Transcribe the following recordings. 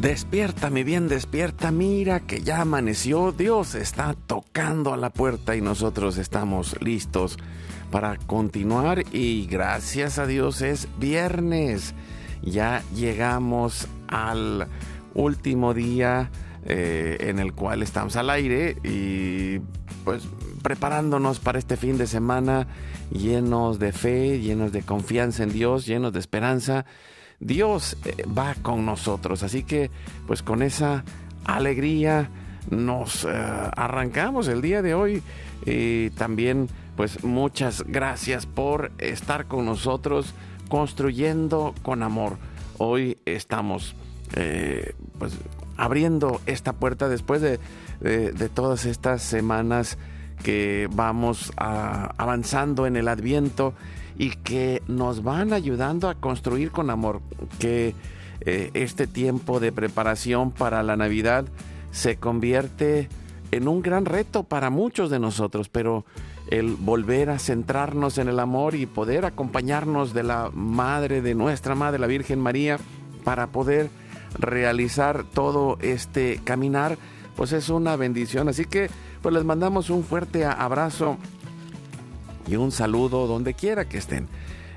Despierta, mi bien, despierta, mira que ya amaneció, Dios está tocando a la puerta y nosotros estamos listos para continuar. Y gracias a Dios es viernes. Ya llegamos al último día eh, en el cual estamos al aire y pues preparándonos para este fin de semana llenos de fe, llenos de confianza en Dios, llenos de esperanza Dios eh, va con nosotros. Así que pues con esa alegría nos eh, arrancamos el día de hoy. Y también pues muchas gracias por estar con nosotros construyendo con amor. Hoy estamos eh, pues abriendo esta puerta después de, todas estas semanas que vamos avanzando en el adviento y que nos van ayudando a construir con amor que eh, este tiempo de preparación para la Navidad se convierte en un gran reto para muchos de nosotros, pero el volver a centrarnos en el amor y poder acompañarnos de la Madre, de nuestra Madre, la Virgen María, para poder realizar todo este caminar, pues es una bendición. Así que pues les mandamos un fuerte abrazo y un saludo donde quiera que estén.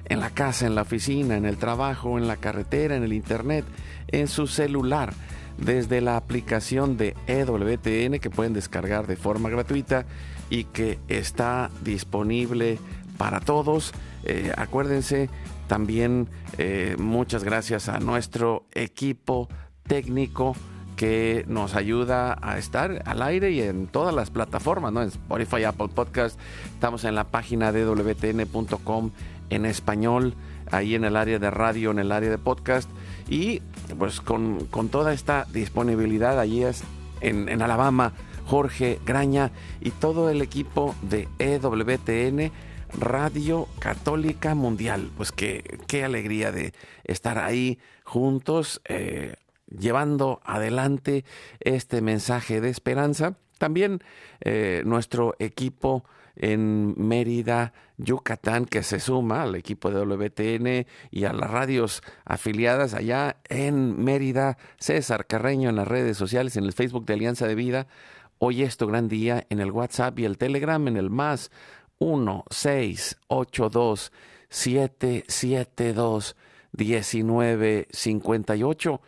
En la casa, en la oficina, en el trabajo, en la carretera, en el internet, en su celular, desde la aplicación de EWTN que pueden descargar de forma gratuita y que está disponible para todos. Eh, acuérdense también eh, muchas gracias a nuestro equipo técnico que nos ayuda a estar al aire y en todas las plataformas, ¿no? En Spotify, Apple Podcast, estamos en la página de wtn.com en español, ahí en el área de radio, en el área de podcast, y pues con, toda esta disponibilidad, allí es en, en Alabama, Jorge Graña y todo el equipo de EWTN. Radio Católica Mundial. Pues qué, qué alegría de estar ahí juntos. Eh, llevando adelante este mensaje de esperanza. También eh, nuestro equipo en Mérida, Yucatán, que se suma al equipo de WTN y a las radios afiliadas allá en Mérida, César Carreño en las redes sociales, en el Facebook de Alianza de Vida. Hoy es tu gran día en el WhatsApp y el Telegram en el más 1 6 8 2 7 7 2 19 58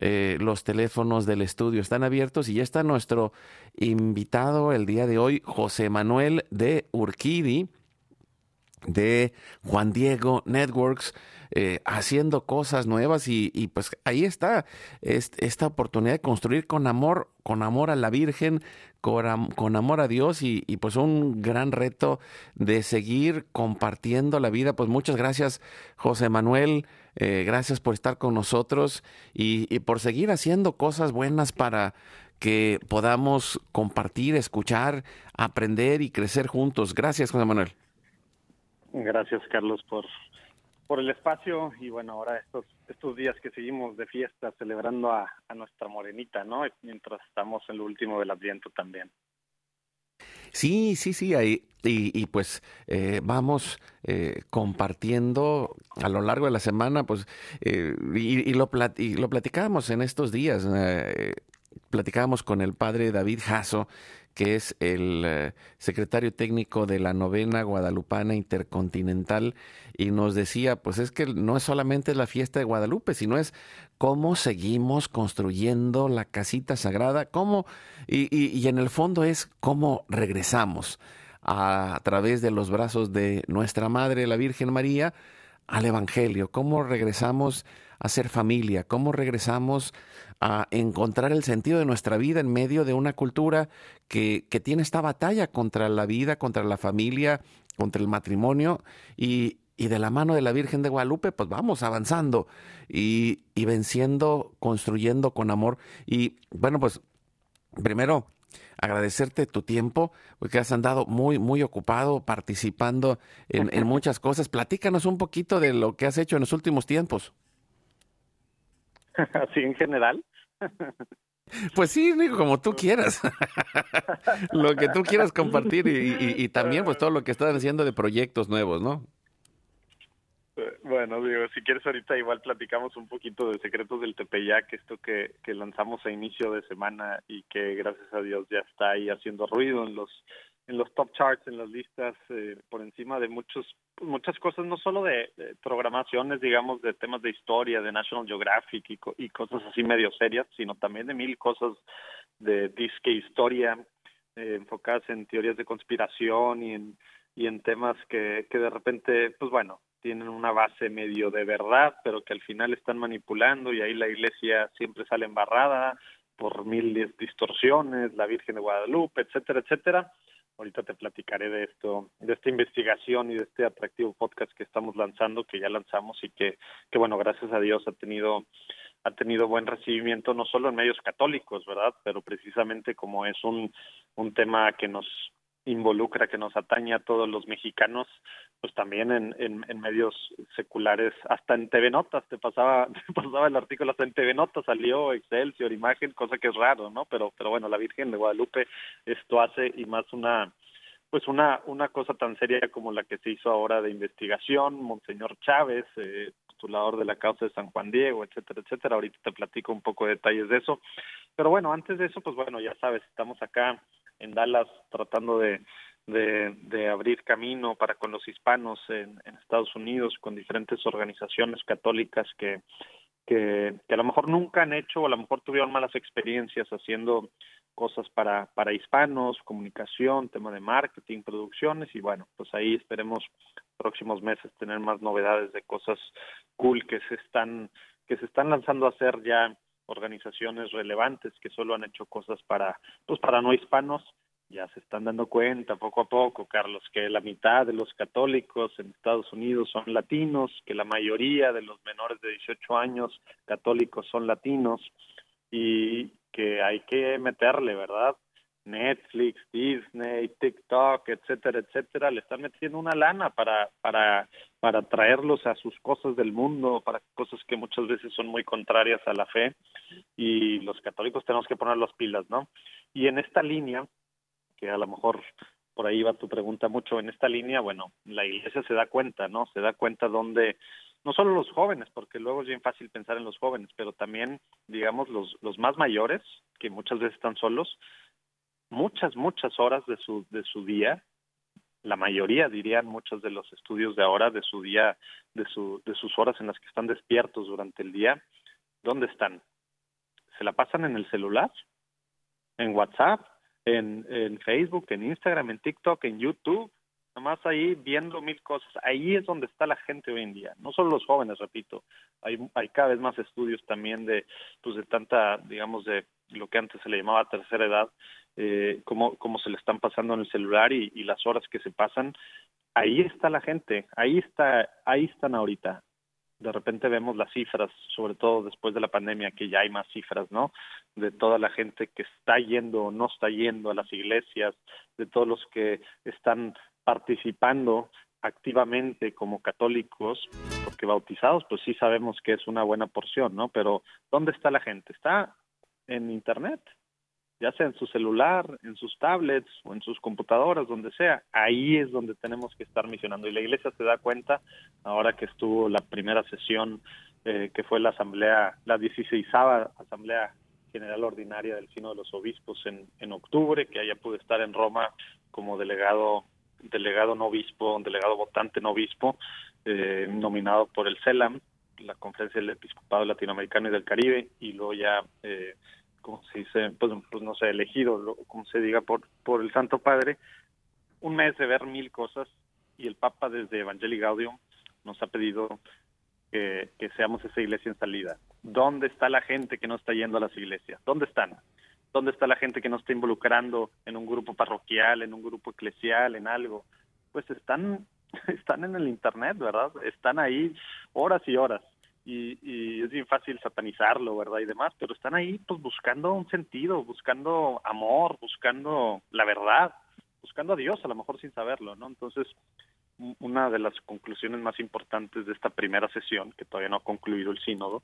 eh, los teléfonos del estudio están abiertos y ya está nuestro invitado el día de hoy, José Manuel de Urquidi, de Juan Diego Networks. Eh, haciendo cosas nuevas y, pues ahí está esta oportunidad de construir con amor, con amor a la Virgen, con, amor a Dios y, y, pues un gran reto de seguir compartiendo la vida. Pues muchas gracias José Manuel, eh, gracias por estar con nosotros y, por seguir haciendo cosas buenas para que podamos compartir, escuchar, aprender y crecer juntos. Gracias, José Manuel. Gracias, Carlos, por, por el espacio y bueno, ahora estos, estos días que seguimos de fiesta celebrando a, a nuestra morenita, ¿no? Mientras estamos en lo último del Adviento también. Sí, sí, sí, ahí, y, pues eh, vamos eh, compartiendo a lo largo de la semana, pues, eh, y, lo lo platicamos en estos días. platicábamos con el padre David Jasso, que es el eh, secretario técnico de la novena guadalupana intercontinental, y nos decía, pues es que no es solamente la fiesta de Guadalupe, sino es cómo seguimos construyendo la casita sagrada, cómo, y, y en el fondo es cómo regresamos a, través de los brazos de nuestra Madre, la Virgen María, al Evangelio, cómo regresamos a ser familia, cómo regresamos a encontrar el sentido de nuestra vida en medio de una cultura que, que tiene esta batalla contra la vida, contra la familia, contra el matrimonio y, y de la mano de la Virgen de Guadalupe, pues vamos avanzando y, y venciendo, construyendo con amor. Y bueno, pues primero agradecerte tu tiempo, porque has andado muy, muy ocupado participando en, en, muchas cosas. Platícanos un poquito de lo que has hecho en los últimos tiempos. Así en general. Pues sí, digo, como tú quieras. lo que tú quieras compartir y, y, y, también pues todo lo que estás haciendo de proyectos nuevos, ¿no? Bueno, digo, si quieres ahorita igual platicamos un poquito de Secretos del Tepeyac, esto que, que lanzamos a inicio de semana y que gracias a Dios ya está ahí haciendo ruido en los en los top charts, en las listas, eh, por encima de muchos muchas cosas, no solo de, programaciones, digamos, de temas de historia, de National Geographic y, y cosas así medio serias, sino también de mil cosas de disque historia, eh, enfocadas en teorías de conspiración y en, y en temas que, que de repente, pues bueno, tienen una base medio de verdad, pero que al final están manipulando y ahí la iglesia siempre sale embarrada por mil distorsiones, la Virgen de Guadalupe, etcétera, etcétera. Ahorita te platicaré de esto, de esta investigación y de este atractivo podcast que estamos lanzando, que ya lanzamos y que, que bueno, gracias a Dios ha tenido ha tenido buen recibimiento no solo en medios católicos, ¿verdad? Pero precisamente como es un un tema que nos involucra, que nos atañe a todos los mexicanos, pues también en, en, medios seculares, hasta en TV Notas, te pasaba, te pasaba el artículo hasta en TV Notas, salió Excelsior, imagen, cosa que es raro, ¿no? Pero, pero bueno, la Virgen de Guadalupe esto hace y más una, pues una, una cosa tan seria como la que se hizo ahora de investigación, Monseñor Chávez, eh, postulador de la causa de San Juan Diego, etcétera, etcétera. Ahorita te platico un poco de detalles de eso. Pero bueno, antes de eso, pues bueno, ya sabes, estamos acá en Dallas tratando de, de, de, abrir camino para con los hispanos en, Estados Unidos con diferentes organizaciones católicas que, que, que, a lo mejor nunca han hecho o a lo mejor tuvieron malas experiencias haciendo cosas para, para hispanos, comunicación, tema de marketing, producciones y bueno, pues ahí esperemos próximos meses tener más novedades de cosas cool que se están que se están lanzando a hacer ya organizaciones relevantes que solo han hecho cosas para pues para no hispanos ya se están dando cuenta poco a poco, Carlos, que la mitad de los católicos en Estados Unidos son latinos, que la mayoría de los menores de 18 años católicos son latinos y que hay que meterle, ¿verdad? Netflix, Disney, TikTok, etcétera, etcétera, le están metiendo una lana para para para traerlos a sus cosas del mundo, para cosas que muchas veces son muy contrarias a la fe y los católicos tenemos que poner las pilas, ¿no? Y en esta línea, que a lo mejor por ahí va tu pregunta mucho, en esta línea, bueno, la iglesia se da cuenta, ¿no? Se da cuenta donde no solo los jóvenes, porque luego es bien fácil pensar en los jóvenes, pero también, digamos, los, los más mayores, que muchas veces están solos, muchas, muchas horas de su, de su día, la mayoría dirían muchos de los estudios de ahora, de su día, de, su, de sus horas en las que están despiertos durante el día, ¿dónde están? ¿Se la pasan en el celular? ¿En WhatsApp? ¿En, en Facebook? ¿En Instagram? ¿En TikTok? ¿En YouTube? más ahí viendo mil cosas. Ahí es donde está la gente hoy en día, no solo los jóvenes, repito. Hay, hay cada vez más estudios también de, pues de tanta, digamos, de lo que antes se le llamaba tercera edad, eh, cómo, cómo se le están pasando en el celular y, y las horas que se pasan. Ahí está la gente, ahí está, ahí están ahorita. De repente vemos las cifras, sobre todo después de la pandemia, que ya hay más cifras, ¿no? De toda la gente que está yendo o no está yendo a las iglesias, de todos los que están participando activamente como católicos, porque bautizados, pues sí sabemos que es una buena porción, ¿no? Pero ¿dónde está la gente? Está en Internet, ya sea en su celular, en sus tablets o en sus computadoras, donde sea. Ahí es donde tenemos que estar misionando. Y la iglesia se da cuenta, ahora que estuvo la primera sesión, eh, que fue la asamblea, la 16 asamblea general ordinaria del Sino de los Obispos en, en octubre, que haya pude estar en Roma como delegado delegado no obispo, delegado votante no obispo, eh, nominado por el CELAM, la Conferencia del Episcopado Latinoamericano y del Caribe, y luego ya, eh, como se dice, pues, pues, no sé, elegido, como se diga, por, por el Santo Padre, un mes de ver mil cosas, y el Papa desde Evangelii Gaudium nos ha pedido que, que seamos esa iglesia en salida. ¿Dónde está la gente que no está yendo a las iglesias? ¿Dónde están? ¿Dónde está la gente que no está involucrando en un grupo parroquial, en un grupo eclesial, en algo? Pues están están en el internet, ¿verdad? Están ahí horas y horas. Y, y, es bien fácil satanizarlo, ¿verdad? Y demás, pero están ahí pues buscando un sentido, buscando amor, buscando la verdad, buscando a Dios, a lo mejor sin saberlo, ¿no? Entonces, una de las conclusiones más importantes de esta primera sesión, que todavía no ha concluido el sínodo,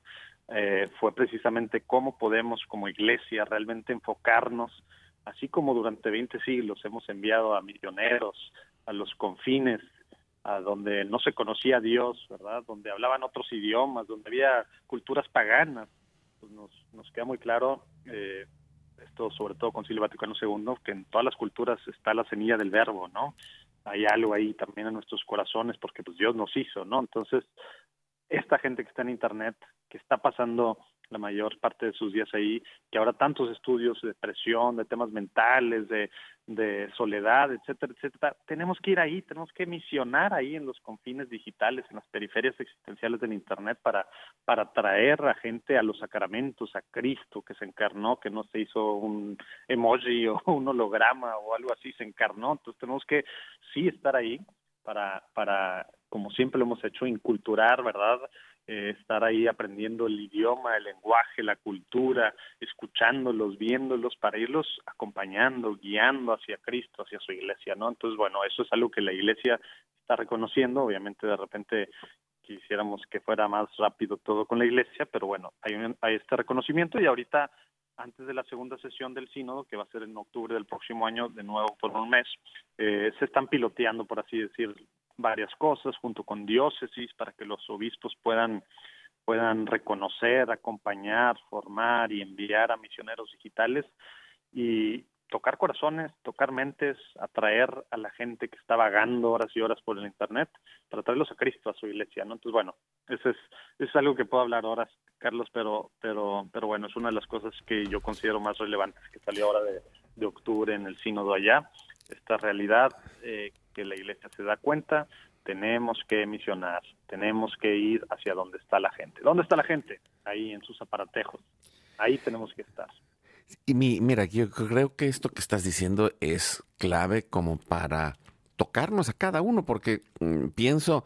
eh, fue precisamente cómo podemos como iglesia realmente enfocarnos, así como durante 20 siglos hemos enviado a misioneros a los confines a donde no se conocía a Dios, ¿verdad? Donde hablaban otros idiomas, donde había culturas paganas. Pues nos, nos queda muy claro, eh, esto sobre todo con Silvio Vaticano II, que en todas las culturas está la semilla del verbo, ¿no? Hay algo ahí también en nuestros corazones porque pues Dios nos hizo, ¿no? Entonces, esta gente que está en Internet, que está pasando la mayor parte de sus días ahí, que ahora tantos estudios de depresión, de temas mentales, de, soledad, etcétera, etcétera, tenemos que ir ahí, tenemos que misionar ahí en los confines digitales, en las periferias existenciales del Internet para, para traer a gente a los sacramentos, a Cristo que se encarnó, que no se hizo un emoji o un holograma o algo así, se encarnó, entonces tenemos que sí estar ahí para, para como siempre lo hemos hecho, inculturar, ¿verdad? Eh, estar ahí aprendiendo el idioma, el lenguaje, la cultura, escuchándolos, viéndolos, para irlos acompañando, guiando hacia Cristo, hacia su iglesia, ¿no? Entonces, bueno, eso es algo que la iglesia está reconociendo, obviamente de repente quisiéramos que fuera más rápido todo con la iglesia, pero bueno, hay, un, hay este reconocimiento y ahorita antes de la segunda sesión del sínodo, que va a ser en octubre del próximo año, de nuevo por un mes, eh, se están piloteando, por así decir, varias cosas junto con diócesis para que los obispos puedan puedan reconocer, acompañar, formar y enviar a misioneros digitales y tocar corazones, tocar mentes, atraer a la gente que está vagando horas y horas por el internet para traerlos a Cristo, a su iglesia, ¿no? Entonces, bueno, eso es, eso es algo que puedo hablar ahora, Carlos, pero, pero, pero bueno, es una de las cosas que yo considero más relevantes que salió ahora de, de octubre en el sínodo allá, esta realidad eh, que la iglesia se da cuenta, tenemos que misionar, tenemos que ir hacia donde está la gente. ¿Dónde está la gente? Ahí en sus aparatejos. Ahí tenemos que estar. Y mi, mira, yo creo que esto que estás diciendo es clave como para tocarnos a cada uno, porque mm, pienso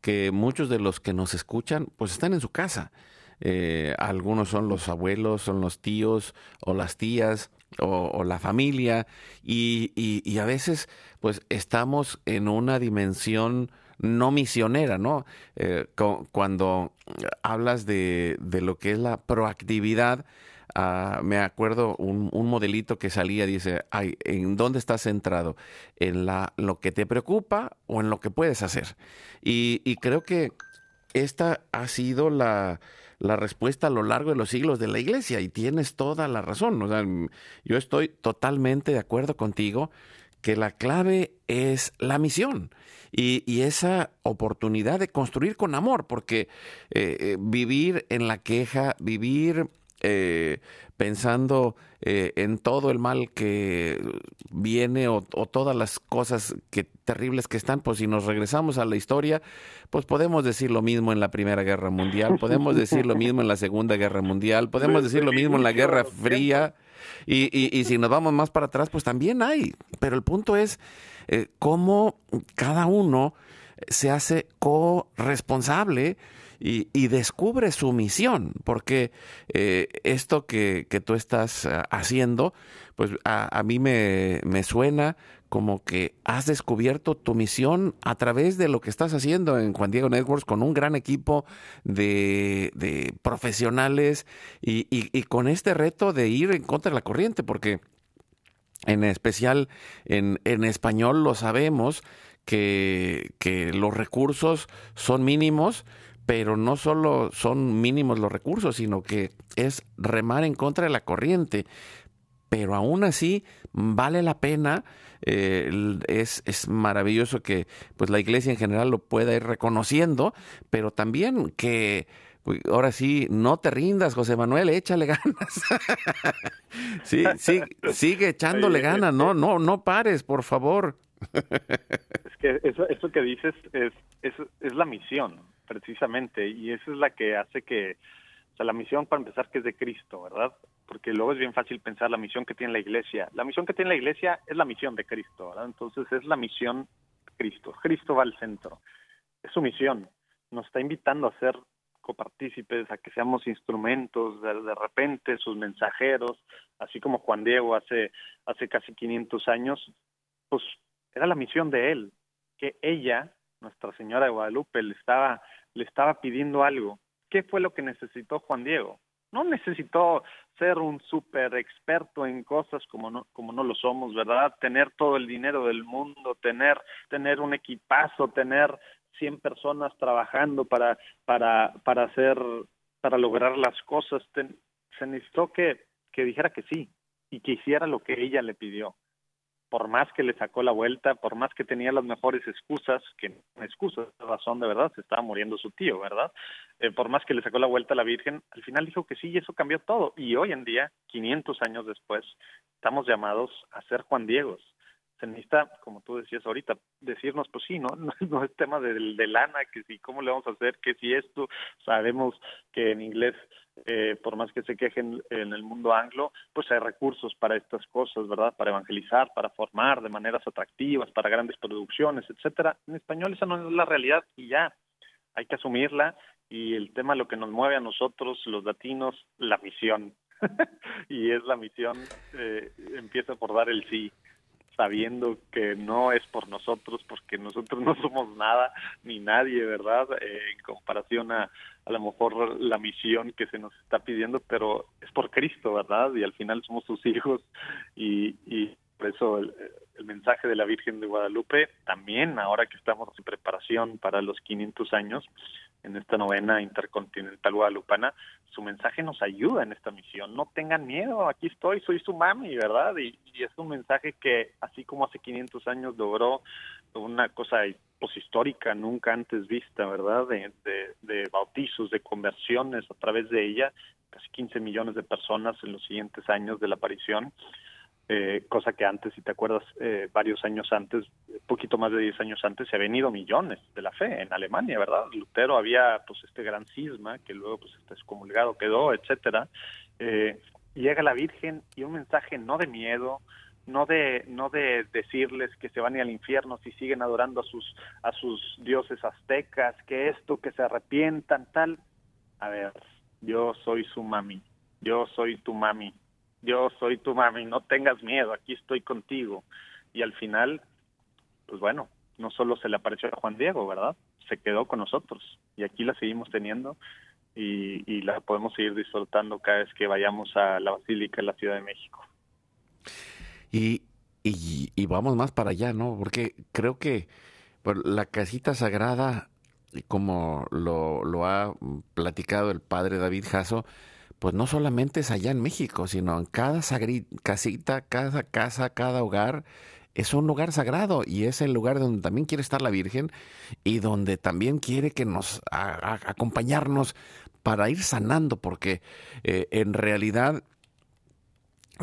que muchos de los que nos escuchan, pues están en su casa. Eh, algunos son los abuelos, son los tíos o las tías, o, la familia y, y, a veces pues estamos en una dimensión no misionera, ¿no? Eh, cuando hablas de, de, lo que es la proactividad, uh, me acuerdo un, un, modelito que salía, dice, Ay, ¿en dónde estás centrado? ¿En la, lo que te preocupa o en lo que puedes hacer? Y creo que esta ha sido la, la respuesta a lo largo de los siglos de la iglesia y tienes toda la razón. O sea, yo estoy totalmente de acuerdo contigo que la clave es la misión y, y esa oportunidad de construir con amor, porque eh, eh vivir en la queja, vivir eh, pensando eh, en todo el mal que viene o, o, todas las cosas que terribles que están, pues si nos regresamos a la historia, pues podemos decir lo mismo en la Primera Guerra Mundial, podemos decir lo mismo en la Segunda Guerra Mundial, podemos decir lo mismo en la Guerra Fría, y, y, y si nos vamos más para atrás, pues también hay. Pero el punto es eh, cómo cada uno se hace corresponsable y, y, descubre su misión, porque eh, esto que, que, tú estás uh, haciendo, pues a, a mí me, me, suena como que has descubierto tu misión a través de lo que estás haciendo en Juan Diego Networks con un gran equipo de, profesionales y, con este reto de ir en contra de la corriente, porque en especial en, en español lo sabemos que los recursos son mínimos pero no solo son mínimos los recursos, sino que es remar en contra de la corriente. Pero aún así vale la pena, eh, es, es, maravilloso que pues la iglesia en general lo pueda ir reconociendo, pero también que ahora sí, no te rindas, José Manuel, échale ganas. sí, sí, sigue echándole ganas, no, no, no pares, por favor. es que eso, eso que dices es, es, es la misión, precisamente, y esa es la que hace que, o sea, la misión para empezar que es de Cristo, ¿verdad? Porque luego es bien fácil pensar la misión que tiene la iglesia. La misión que tiene la iglesia es la misión de Cristo, ¿verdad? Entonces es la misión de Cristo. Cristo va al centro. Es su misión. Nos está invitando a ser copartícipes, a que seamos instrumentos de, de, repente, sus mensajeros, así como Juan Diego hace, hace casi 500 años, pues era la misión de él, que ella, Nuestra Señora de Guadalupe, le estaba, le estaba pidiendo algo. ¿Qué fue lo que necesitó Juan Diego? No necesitó ser un súper experto en cosas como no, como no lo somos, ¿verdad? Tener todo el dinero del mundo, tener, tener un equipazo, tener 100 personas trabajando para, para, para hacer, para lograr las cosas. se necesitó que, que dijera que sí y que hiciera lo que ella le pidió. Por más que le sacó la vuelta, por más que tenía las mejores excusas, que excusas, razón de verdad, se estaba muriendo su tío, ¿verdad? Eh, por más que le sacó la vuelta a la Virgen, al final dijo que sí y eso cambió todo. Y hoy en día, 500 años después, estamos llamados a ser Juan Diegos, se necesita, como tú decías ahorita, decirnos, pues sí, no, no, es tema de, de, lana, que si cómo le vamos a hacer, que si esto, sabemos que en inglés, eh, por más que se quejen en el mundo anglo, pues hay recursos para estas cosas, ¿verdad? Para evangelizar, para formar de maneras atractivas, para grandes producciones, etcétera. En español esa no es la realidad y ya, hay que asumirla y el tema lo que nos mueve a nosotros, los latinos, la misión. y es la misión, eh, empieza por dar el sí sabiendo que no es por nosotros, porque nosotros no somos nada ni nadie, ¿verdad? Eh, en comparación a a lo mejor la misión que se nos está pidiendo, pero es por Cristo, ¿verdad? Y al final somos sus hijos y, y por eso el, el mensaje de la Virgen de Guadalupe, también ahora que estamos en preparación para los 500 años, en esta novena intercontinental guadalupana, su mensaje nos ayuda en esta misión. No tengan miedo, aquí estoy, soy su mami, ¿verdad? Y, y es un mensaje que, así como hace 500 años logró una cosa pues histórica, nunca antes vista, ¿verdad? De, de, de bautizos, de conversiones a través de ella, casi 15 millones de personas en los siguientes años de la aparición eh, cosa que antes, si te acuerdas, eh, varios años antes, poquito más de 10 años antes, se habían ido millones de la fe en Alemania, ¿verdad? Lutero había pues este gran cisma que luego pues este excomulgado quedó, etcétera. Eh, llega la Virgen y un mensaje no de miedo, no de no de decirles que se van al infierno si siguen adorando a sus a sus dioses aztecas, que esto, que se arrepientan, tal. A ver, yo soy su mami, yo soy tu mami, yo soy tu mami, no tengas miedo, aquí estoy contigo. Y al final, pues bueno, no solo se le apareció a Juan Diego, ¿verdad? Se quedó con nosotros y aquí la seguimos teniendo y, la podemos seguir disfrutando cada vez que vayamos a la Basílica de la Ciudad de México. Y, y, y vamos más para allá, ¿no? Porque creo que la casita sagrada, como lo, lo ha platicado el padre David Jasso, pues no solamente es allá en México, sino en cada casita, cada casa, cada hogar, es un lugar sagrado y es el lugar donde también quiere estar la Virgen y donde también quiere que nos acompañarnos para ir sanando, porque eh, en realidad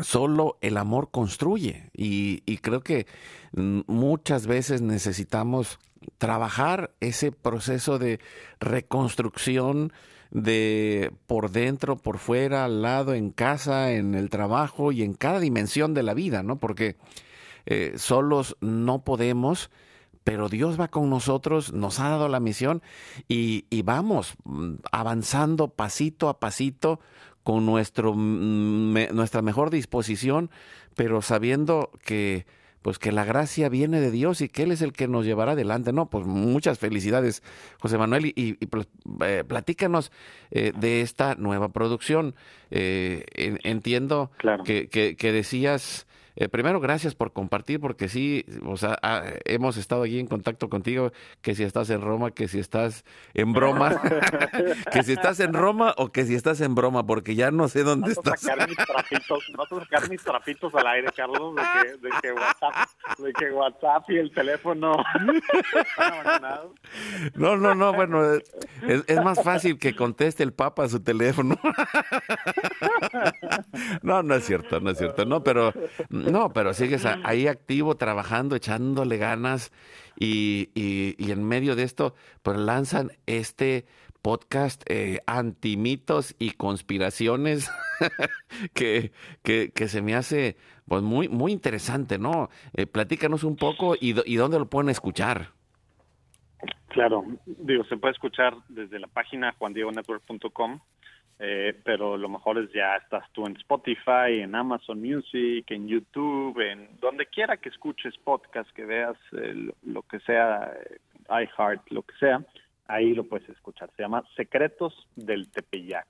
solo el amor construye y, y creo que muchas veces necesitamos trabajar ese proceso de reconstrucción de por dentro, por fuera, al lado, en casa, en el trabajo y en cada dimensión de la vida, ¿no? Porque eh, solos no podemos, pero Dios va con nosotros, nos ha dado la misión y, y vamos mm, avanzando pasito a pasito con nuestro, me, nuestra mejor disposición, pero sabiendo que pues que la gracia viene de Dios y que Él es el que nos llevará adelante. No, pues muchas felicidades, José Manuel, y, y eh, platícanos eh, de esta nueva producción. Eh, en, entiendo claro. que, que, que, decías eh, primero, gracias por compartir, porque sí, o sea, ah, hemos estado allí en contacto contigo, que si estás en Roma, que si estás en broma, que si estás en Roma o que si estás en broma, porque ya no sé dónde estás. Sacar mis trapitos, vas a sacar mis trapitos al aire, Carlos, de que, de que, WhatsApp, de que WhatsApp y el teléfono No, no, no, bueno, es, es más fácil que conteste el Papa a su teléfono. No, no es cierto, no es cierto, no, pero no, pero sigues ahí activo, trabajando, echándole ganas y, y, en medio de esto, pues lanzan este podcast eh, antimitos y conspiraciones que, que, que, se me hace pues muy, muy interesante, ¿no? Eh, platícanos un poco y, y dónde lo pueden escuchar. Claro, digo, se puede escuchar desde la página juandiegonetwork.com eh, pero lo mejor es ya estás tú en Spotify, en Amazon Music, en YouTube, en donde quiera que escuches podcast, que veas eh, lo que sea, eh, iHeart, lo que sea, ahí lo puedes escuchar. Se llama Secretos del Tepeyac,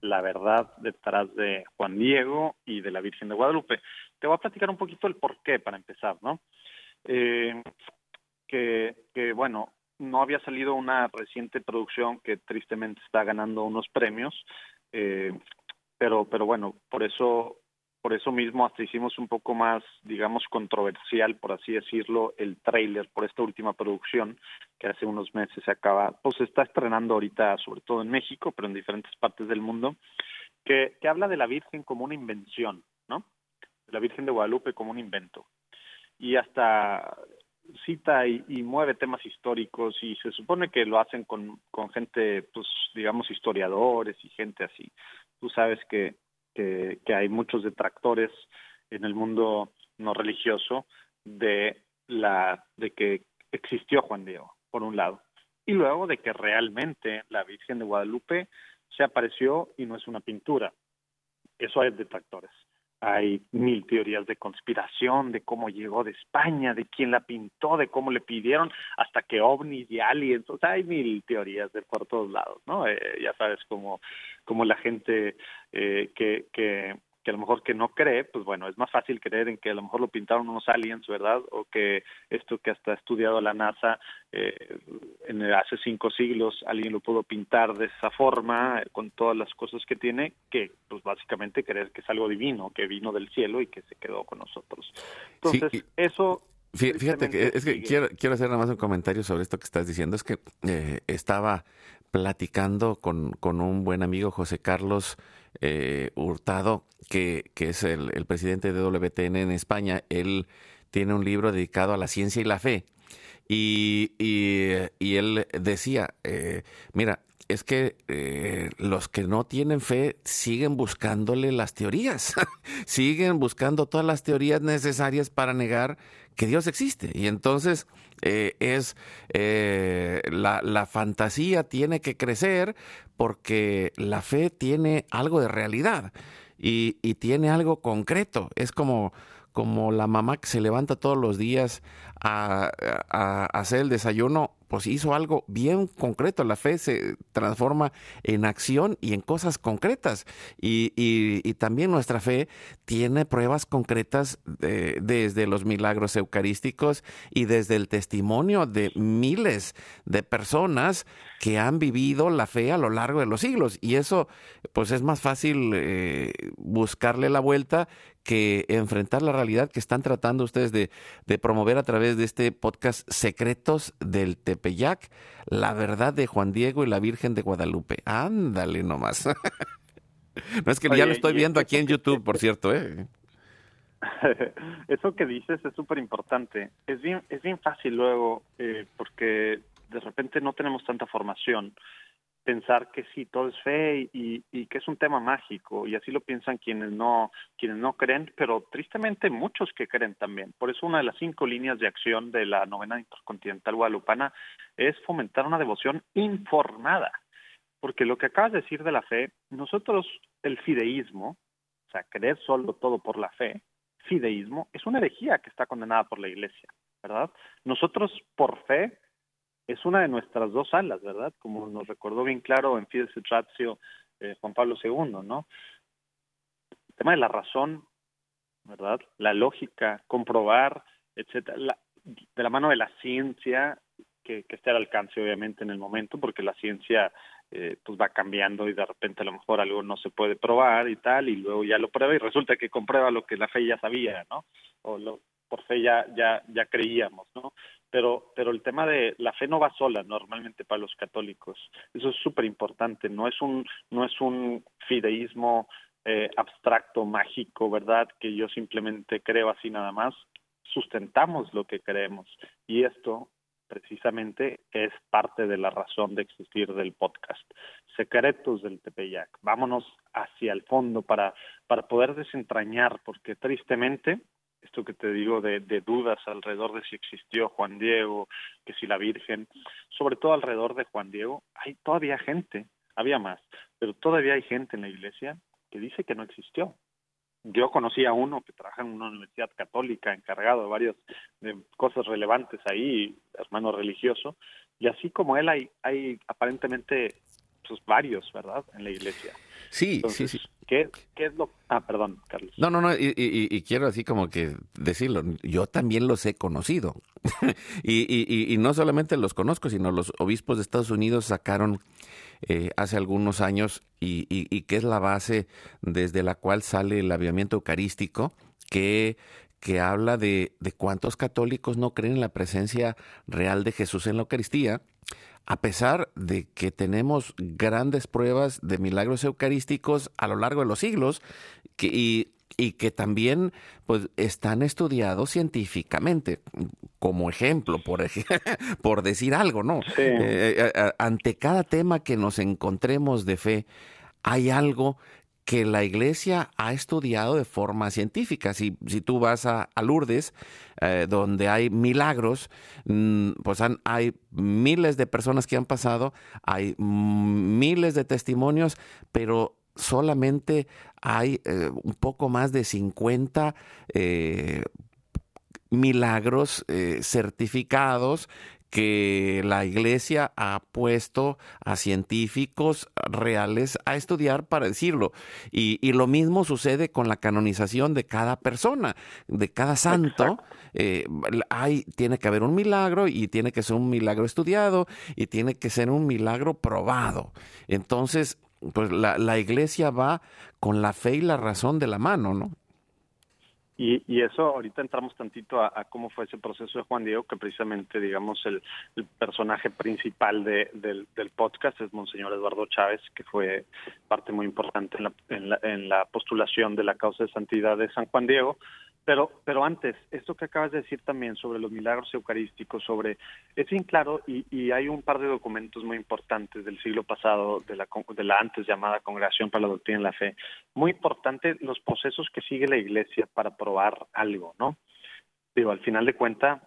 la verdad detrás de Juan Diego y de la Virgen de Guadalupe. Te voy a platicar un poquito el por qué para empezar, ¿no? Eh, que, que, bueno, no había salido una reciente producción que tristemente está ganando unos premios, eh, pero, pero bueno, por eso, por eso mismo hasta hicimos un poco más, digamos, controversial, por así decirlo, el tráiler por esta última producción que hace unos meses se acaba, pues se está estrenando ahorita, sobre todo en México, pero en diferentes partes del mundo, que, que habla de la Virgen como una invención, ¿no? La Virgen de Guadalupe como un invento y hasta cita y, mueve temas históricos y se supone que lo hacen con, con gente, pues digamos, historiadores y gente así. Tú sabes que, que, que hay muchos detractores en el mundo no religioso de la de que existió Juan Diego, por un lado, y luego de que realmente la Virgen de Guadalupe se apareció y no es una pintura. Eso hay detractores hay mil teorías de conspiración, de cómo llegó de España, de quién la pintó, de cómo le pidieron, hasta que ovnis y aliens, o sea, hay mil teorías de por todos lados, ¿no? Eh, ya sabes, como, como la gente eh, que, que, que a lo mejor que no cree, pues bueno, es más fácil creer en que a lo mejor lo pintaron unos aliens, ¿verdad? O que esto que hasta ha estudiado la NASA eh, en hace cinco siglos alguien lo pudo pintar de esa forma, con todas las cosas que tiene, que pues básicamente creer que es algo divino, que vino del cielo y que se quedó con nosotros. Entonces, eso Fíjate que es que quiero, quiero hacer nada más un comentario sobre esto que estás diciendo. Es que eh, estaba platicando con, con, un buen amigo, José Carlos eh, Hurtado, que, que es el, presidente de WTN en España. Él tiene un libro dedicado a la ciencia y la fe. Y, y, y él decía, eh, mira, es que eh, los que no tienen fe siguen buscándole las teorías, siguen buscando todas las teorías necesarias para negar que Dios existe. Y entonces eh, es eh, la, la, fantasía tiene que crecer porque la fe tiene algo de realidad y, y tiene algo concreto. Es como como la mamá que se levanta todos los días a, hacer el desayuno, pues hizo algo bien concreto. La fe se transforma en acción y en cosas concretas. Y, también nuestra fe tiene pruebas concretas desde los milagros eucarísticos y desde el testimonio de miles de personas que han vivido la fe a lo largo de los siglos. Y eso, pues es más fácil eh, buscarle la vuelta que enfrentar la realidad que están tratando ustedes de, de, promover a través de este podcast Secretos del Tepeyac, la verdad de Juan Diego y la Virgen de Guadalupe. Ándale nomás. no es que ya lo estoy viendo aquí en YouTube, por cierto, ¿eh? Eso que dices es súper importante. Es bien, es bien fácil luego, eh, porque de repente no tenemos tanta formación pensar que sí, todo es fe y, y, que es un tema mágico y así lo piensan quienes no quienes no creen, pero tristemente muchos que creen también. Por eso una de las cinco líneas de acción de la novena intercontinental guadalupana es fomentar una devoción informada, porque lo que acabas de decir de la fe, nosotros el fideísmo, o sea, creer solo todo por la fe, fideísmo es una herejía que está condenada por la Iglesia, ¿verdad? Nosotros por fe es una de nuestras dos alas, ¿verdad? Como nos recordó bien claro en Fides et Ratio eh, Juan Pablo II, ¿no? El tema de la razón ¿verdad? La lógica, comprobar, etcétera, de la mano de la ciencia que, que esté al alcance obviamente en el momento, porque la ciencia eh, pues va cambiando y de repente a lo mejor algo no se puede probar y tal, y luego ya lo prueba y resulta que comprueba lo que la fe ya sabía, ¿no? O lo, por fe ya, ya, ya creíamos, ¿no? Pero, pero el tema de la fe no va sola normalmente para los católicos. Eso es súper importante. No es un, no es un fideísmo eh, abstracto, mágico, ¿verdad? Que yo simplemente creo así nada más. Sustentamos lo que creemos. Y esto precisamente es parte de la razón de existir del podcast. Secretos del Tepeyac. Vámonos hacia el fondo para, para poder desentrañar, porque tristemente, esto que te digo de, dudas alrededor de si existió Juan Diego, que si la Virgen, sobre todo alrededor de Juan Diego, hay todavía gente, había más, pero todavía hay gente en la iglesia que dice que no existió. Yo conocí a uno que trabaja en una universidad católica, encargado de varias de cosas relevantes ahí, hermano religioso, y así como él hay, hay aparentemente pues, varios, ¿verdad?, en la iglesia. Sí, sí, sí. ¿qué, ¿Qué es lo...? Ah, perdón, Carlos. No, no, no, y, y, quiero así como que decirlo, yo también los he conocido. y, y, no solamente los conozco, sino los obispos de Estados Unidos sacaron eh, hace algunos años y, y, que es la base desde la cual sale el aviamiento eucarístico, que, que habla de, de cuántos católicos no creen en la presencia real de Jesús en la Eucaristía, a pesar de que tenemos grandes pruebas de milagros eucarísticos a lo largo de los siglos, que, y y que también pues están estudiados científicamente como ejemplo por por decir algo no eh, eh, eh, ante cada tema que nos encontremos de fe hay algo que la iglesia ha estudiado de forma científica. Si, si tú vas a, Lourdes, donde hay milagros, mm, pues hay miles de personas que han pasado, hay miles de testimonios, pero solamente hay eh, un poco más de 50 eh, milagros eh, certificados que la iglesia ha puesto a científicos reales a estudiar para decirlo. Y, lo mismo sucede con la canonización de cada persona, de cada santo. hay, tiene que haber un milagro y tiene que ser un milagro estudiado y tiene que ser un milagro probado. Entonces, pues la, la iglesia va con la fe y la razón de la mano, ¿no? Y, y eso, ahorita entramos tantito a, cómo fue ese proceso de Juan Diego, que precisamente, digamos, el, personaje principal de, del, del, podcast es Monseñor Eduardo Chávez, que fue parte muy importante en la, en la, en la postulación de la causa de santidad de San Juan Diego. Pero, pero antes, esto que acabas de decir también sobre los milagros eucarísticos, sobre es bien claro y, y hay un par de documentos muy importantes del siglo pasado de la, de la antes llamada Congregación para la Doctrina y la Fe, muy importante los procesos que sigue la Iglesia para algo, ¿no? Digo, al final de cuentas,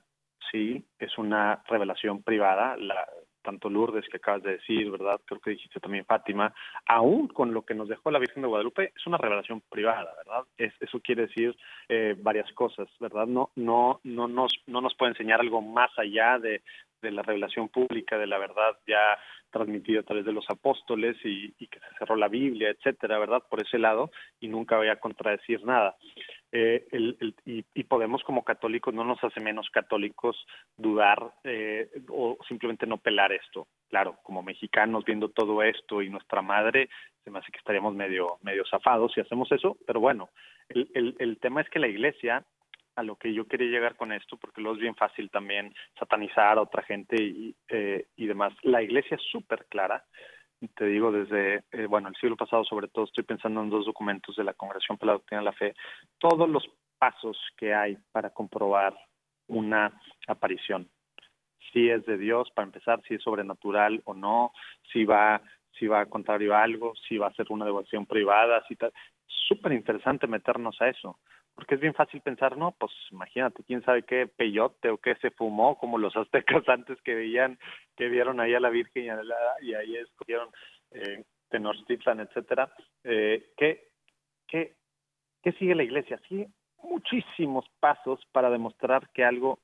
sí, es una revelación privada, la, tanto Lourdes que acabas de decir, ¿verdad? Creo que dijiste también Fátima, aún con lo que nos dejó la Virgen de Guadalupe, es una revelación privada, ¿verdad? Es, eso quiere decir eh, varias cosas, ¿verdad? No, no, no, nos, no nos puede enseñar algo más allá de, de la revelación pública, de la verdad ya transmitida a través de los apóstoles y, y, que se cerró la Biblia, etcétera, ¿verdad? Por ese lado, y nunca voy a contradecir nada. Eh, el, y, y, podemos como católicos, no nos hace menos católicos dudar eh, o simplemente no pelar esto. Claro, como mexicanos viendo todo esto y nuestra madre, se me hace que estaríamos medio, medio zafados si hacemos eso, pero bueno, el, el, el tema es que la iglesia a lo que yo quería llegar con esto, porque luego es bien fácil también satanizar a otra gente y, eh, y demás. La iglesia es súper clara te digo desde, eh, bueno, el siglo pasado sobre todo, estoy pensando en dos documentos de la Congregación para la Doctrina de la Fe, todos los pasos que hay para comprobar una aparición. Si es de Dios, para empezar, si es sobrenatural o no, si va, si va contrario a algo, si va a ser una devoción privada, si tal. Súper interesante meternos a eso porque es bien fácil pensar, no, pues imagínate, quién sabe qué peyote o qué se fumó, como los aztecas antes que veían, que vieron ahí a la Virgen y, a la, y ahí escogieron eh, Tenochtitlan, etcétera. Eh, ¿qué, qué, ¿Qué sigue la iglesia? Sigue muchísimos pasos para demostrar que algo,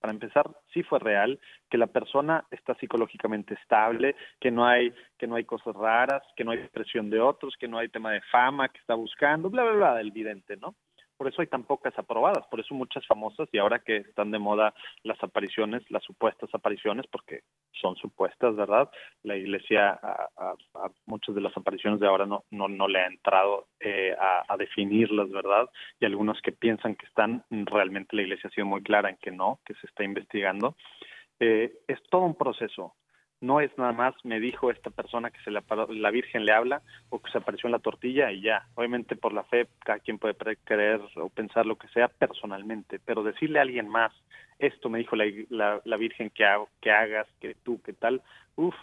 para empezar, sí fue real, que la persona está psicológicamente estable, que no hay, que no hay cosas raras, que no hay presión de otros, que no hay tema de fama que está buscando, bla, bla, bla, del vidente, ¿no? Por eso hay tan pocas aprobadas, por eso muchas famosas y ahora que están de moda las apariciones, las supuestas apariciones, porque son supuestas, ¿verdad? La iglesia a, muchas de las apariciones de ahora no, no, no le ha entrado eh, a, definirlas, ¿verdad? Y algunos que piensan que están, realmente la iglesia ha sido muy clara en que no, que se está investigando. Eh, es todo un proceso no es nada más me dijo esta persona que se la, la Virgen le habla o que se apareció en la tortilla y ya. Obviamente por la fe cada quien puede creer o pensar lo que sea personalmente, pero decirle a alguien más, esto me dijo la, la, Virgen que, que hagas, que tú, que tal, uff,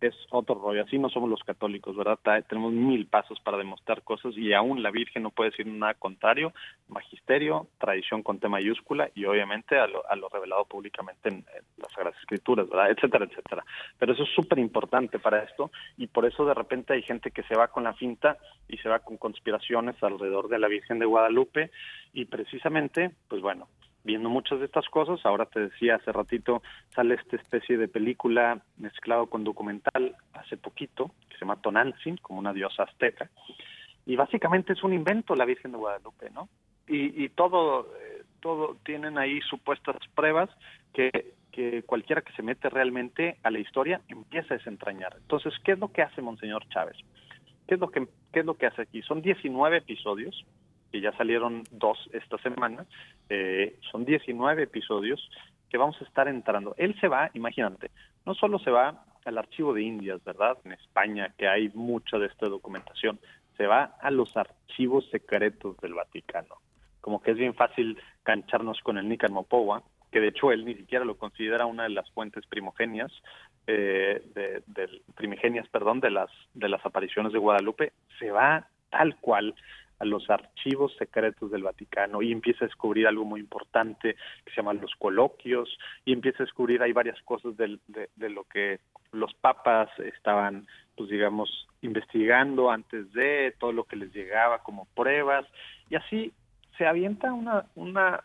es otro rollo. Así no somos los católicos, ¿verdad? Tenemos mil pasos para demostrar cosas y aún la Virgen no puede decir nada contrario. Magisterio, tradición con T mayúscula y obviamente a lo, a lo revelado públicamente en, las Sagradas Escrituras, ¿verdad? Etcétera, etcétera. Pero eso es súper importante para esto y por eso de repente hay gente que se va con la finta y se va con conspiraciones alrededor de la Virgen de Guadalupe y precisamente, pues bueno, viendo muchas de estas cosas. Ahora te decía hace ratito, sale esta especie de película mezclado con documental hace poquito, que se llama Tonantzin, como una diosa azteca. Y básicamente es un invento la Virgen de Guadalupe, ¿no? Y, y todo, eh, todo tienen ahí supuestas pruebas que, que cualquiera que se mete realmente a la historia empieza a desentrañar. Entonces, ¿qué es lo que hace Monseñor Chávez? ¿Qué es lo que, qué es lo que hace aquí? Son 19 episodios que ya salieron dos esta semana, eh, son 19 episodios que vamos a estar entrando. Él se va, imagínate, no solo se va al archivo de Indias, ¿verdad? En España, que hay mucha de esta documentación, se va a los archivos secretos del Vaticano. Como que es bien fácil cancharnos con el Nican Mopowa, que de hecho él ni siquiera lo considera una de las fuentes primogenias, eh, de, primigenias, perdón, de las de las apariciones de Guadalupe, se va tal cual a los archivos secretos del Vaticano y empieza a descubrir algo muy importante que se llama los coloquios y empieza a descubrir hay varias cosas de, de, lo que los papas estaban pues digamos investigando antes de todo lo que les llegaba como pruebas. Y así se avienta una una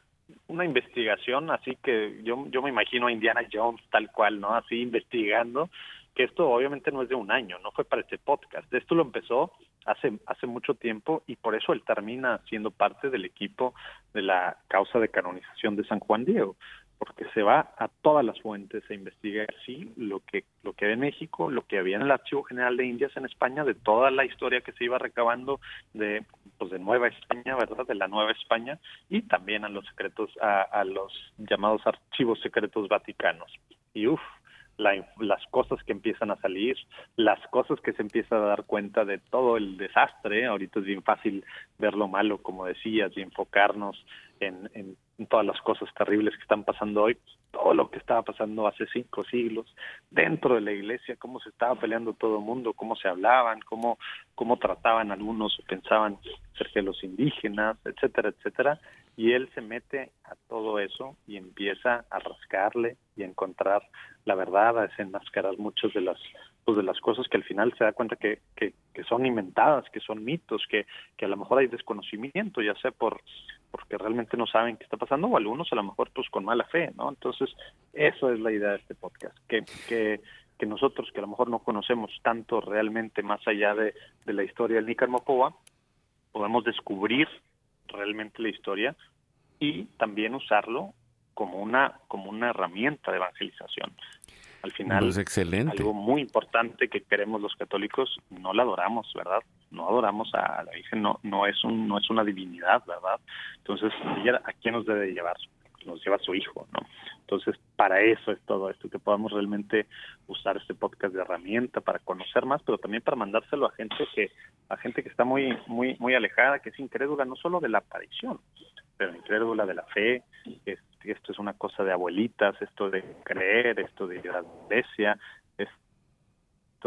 una investigación así que yo yo me imagino a Indiana Jones tal cual no así investigando que esto obviamente no es de un año no fue para este podcast esto lo empezó hace, hace mucho tiempo y por eso él termina siendo parte del equipo de la causa de canonización de San Juan Diego, porque se va a todas las fuentes a investigar así lo que lo que había en México, lo que había en el Archivo General de Indias en España, de toda la historia que se iba recabando de pues de Nueva España, ¿verdad? De la Nueva España y también a los secretos a, a los llamados archivos secretos vaticanos. Y uff, las cosas que empiezan a salir, las cosas que se empieza a dar cuenta de todo el desastre. Ahorita es bien fácil ver lo malo, como decías, y enfocarnos en, en, todas las cosas terribles que están pasando hoy, todo lo que estaba pasando hace cinco siglos dentro de la iglesia, cómo se estaba peleando todo el mundo, cómo se hablaban, cómo, cómo trataban algunos o pensaban ser que los indígenas, etcétera, etcétera y él se mete a todo eso y empieza a rascarle y a encontrar la verdad, a desenmascarar muchas de las pues de las cosas que al final se da cuenta que, que, que son inventadas, que son mitos, que, que a lo mejor hay desconocimiento, ya sea por porque realmente no saben qué está pasando, o algunos a lo mejor pues con mala fe, ¿no? Entonces, eso es la idea de este podcast, que, que, que nosotros que a lo mejor no conocemos tanto realmente más allá de, de la historia del Nícar Mopoa, podemos descubrir realmente la historia y también usarlo como una como una herramienta de evangelización. Al final, es pues excelente. algo muy importante que queremos los católicos, no la adoramos, ¿verdad? No adoramos a la Virgen, no, no es un, no es una divinidad, ¿verdad? Entonces, ¿a quién nos debe llevar? Nos lleva a su hijo, ¿no? Entonces, para eso es todo esto, que podamos realmente usar este podcast de herramienta para conocer más, pero también para mandárselo a gente que, a gente que está muy, muy, muy alejada, que es incrédula no solo de la aparición, pero incrédula de la fe, que esto es una cosa de abuelitas, esto de creer, esto de ir a la iglesia,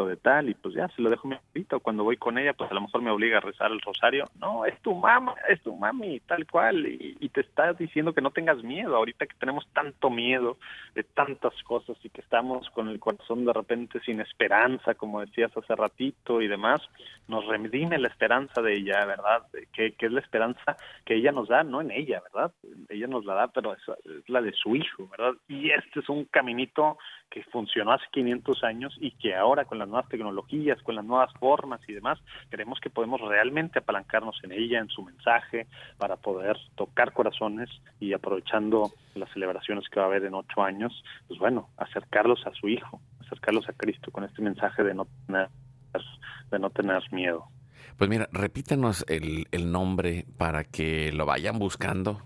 de tal y pues ya se lo dejo mi abuelita cuando voy con ella pues a lo mejor me obliga a rezar el rosario no es tu mamá es tu mami tal cual y, y te está diciendo que no tengas miedo ahorita que tenemos tanto miedo de tantas cosas y que estamos con el corazón de repente sin esperanza como decías hace ratito y demás nos redime la esperanza de ella verdad que, que es la esperanza que ella nos da no en ella verdad ella nos la da pero es, es la de su hijo verdad y este es un caminito que funcionó hace 500 años y que ahora con la las nuevas tecnologías, con las nuevas formas y demás, creemos que podemos realmente apalancarnos en ella, en su mensaje, para poder tocar corazones y aprovechando las celebraciones que va a haber en ocho años, pues bueno, acercarlos a su Hijo, acercarlos a Cristo con este mensaje de no tener, de no tener miedo. Pues mira, repítenos el, el nombre para que lo vayan buscando.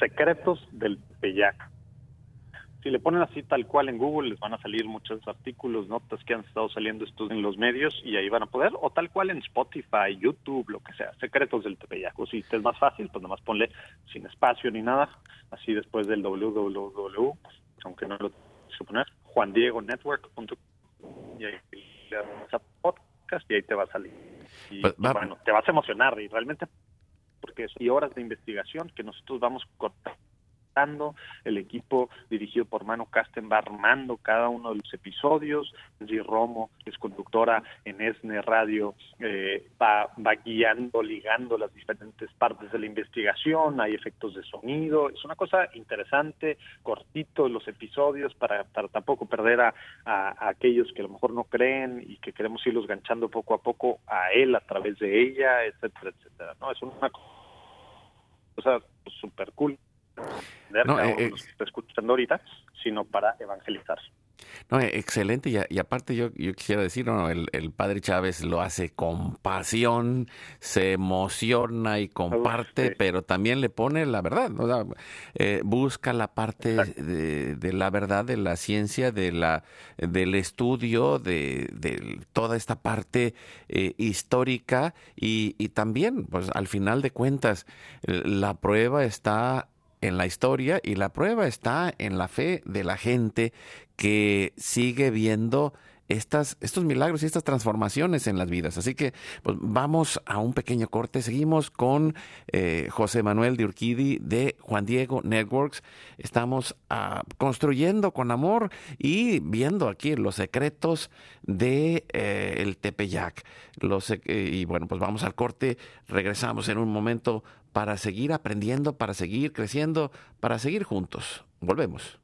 Secretos del Peyac si le ponen así tal cual en Google, les van a salir muchos artículos, notas que han estado saliendo estos en los medios y ahí van a poder, o tal cual en Spotify, YouTube, lo que sea, secretos del Tepeyac. si es más fácil, pues nomás ponle sin espacio ni nada, así después del www, aunque no lo suponer, juandiegonetwork.com y ahí le das a podcast y ahí te va a salir. Y, pues, bueno, te vas a emocionar y realmente porque y horas de investigación que nosotros vamos cortando el equipo dirigido por Mano Casten va armando cada uno de los episodios, G. Romo, que es conductora en ESNE Radio, eh, va, va guiando, ligando las diferentes partes de la investigación, hay efectos de sonido, es una cosa interesante, cortito los episodios para, tampoco perder a, aquellos que a lo mejor no creen y que queremos irlos ganchando poco a poco a él a través de ella, etcétera, etcétera. No, es una cosa súper cool no, eh, eh, está escuchando ahorita, sino para evangelizar. No, eh, excelente. Y, aparte yo, yo, quisiera decir, no, el, el, padre Chávez lo hace con pasión, se emociona y comparte, pero también le pone la verdad. busca la parte de, la verdad, de la ciencia, de la, del estudio, de, de toda esta parte histórica y, y también, pues al final de cuentas, la prueba está en la historia y la prueba está en la fe de la gente que sigue viendo estas, estos milagros y estas transformaciones en las vidas. Así que pues, vamos a un pequeño corte. Seguimos con eh, José Manuel de Urquidi de Juan Diego Networks. Estamos ah, construyendo con amor y viendo aquí los secretos de eh, el Tepeyac. Eh, y bueno, pues vamos al corte. Regresamos en un momento para seguir aprendiendo, para seguir creciendo, para seguir juntos. Volvemos.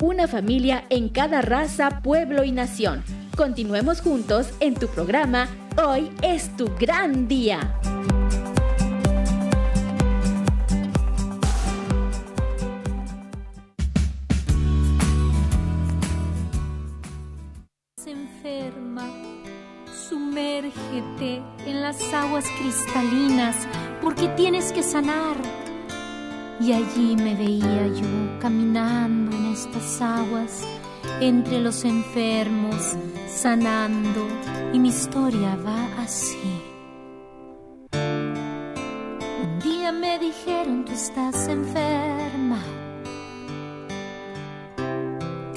una familia en cada raza, pueblo y nación. Continuemos juntos en tu programa Hoy es tu gran día. Se enferma, sumérgete en las aguas cristalinas porque tienes que sanar y allí me veía yo caminando en estas aguas entre los enfermos, sanando, y mi historia va así. Un día me dijeron, tú estás enferma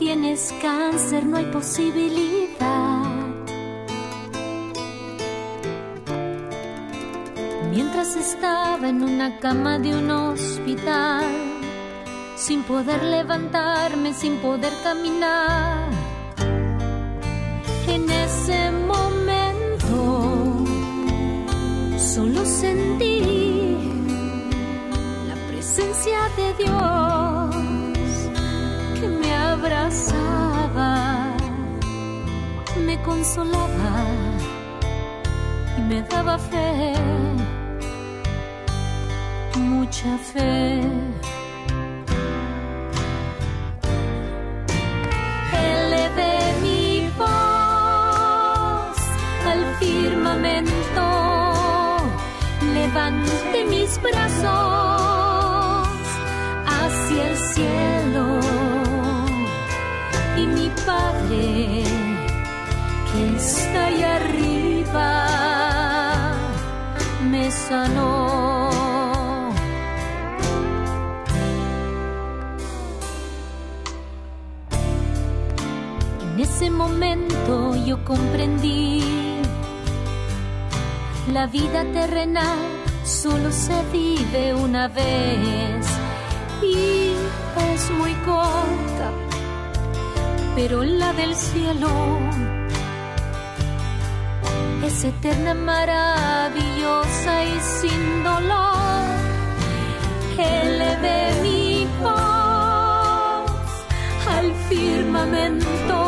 tienes cáncer, no hay posibilidad. Estaba en una cama de un hospital, sin poder levantarme, sin poder caminar, en ese momento solo sentí la presencia de Dios abrazaba, me consolaba y me daba fe, mucha fe. de mi voz al firmamento, levante mis brazos hacia el cielo Padre que está ahí arriba me sanó. Ese momento yo comprendí la vida terrenal solo se vive una vez y es muy corta pero la del cielo es eterna, maravillosa y sin dolor. Eleve mi voz al firmamento,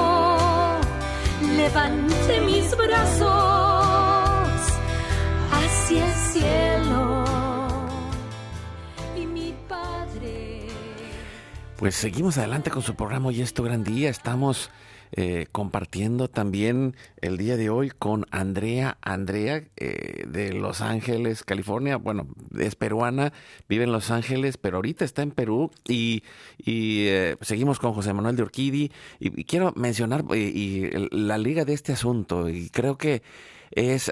levante mis brazos hacia el cielo. Pues seguimos adelante con su programa Hoy es tu gran día. Estamos eh, compartiendo también el día de hoy con Andrea. Andrea eh, de Los Ángeles, California. Bueno, es peruana, vive en Los Ángeles, pero ahorita está en Perú. Y, eh, seguimos con José Manuel de Urquidi. Y, quiero mencionar y, la liga de este asunto. Y creo que es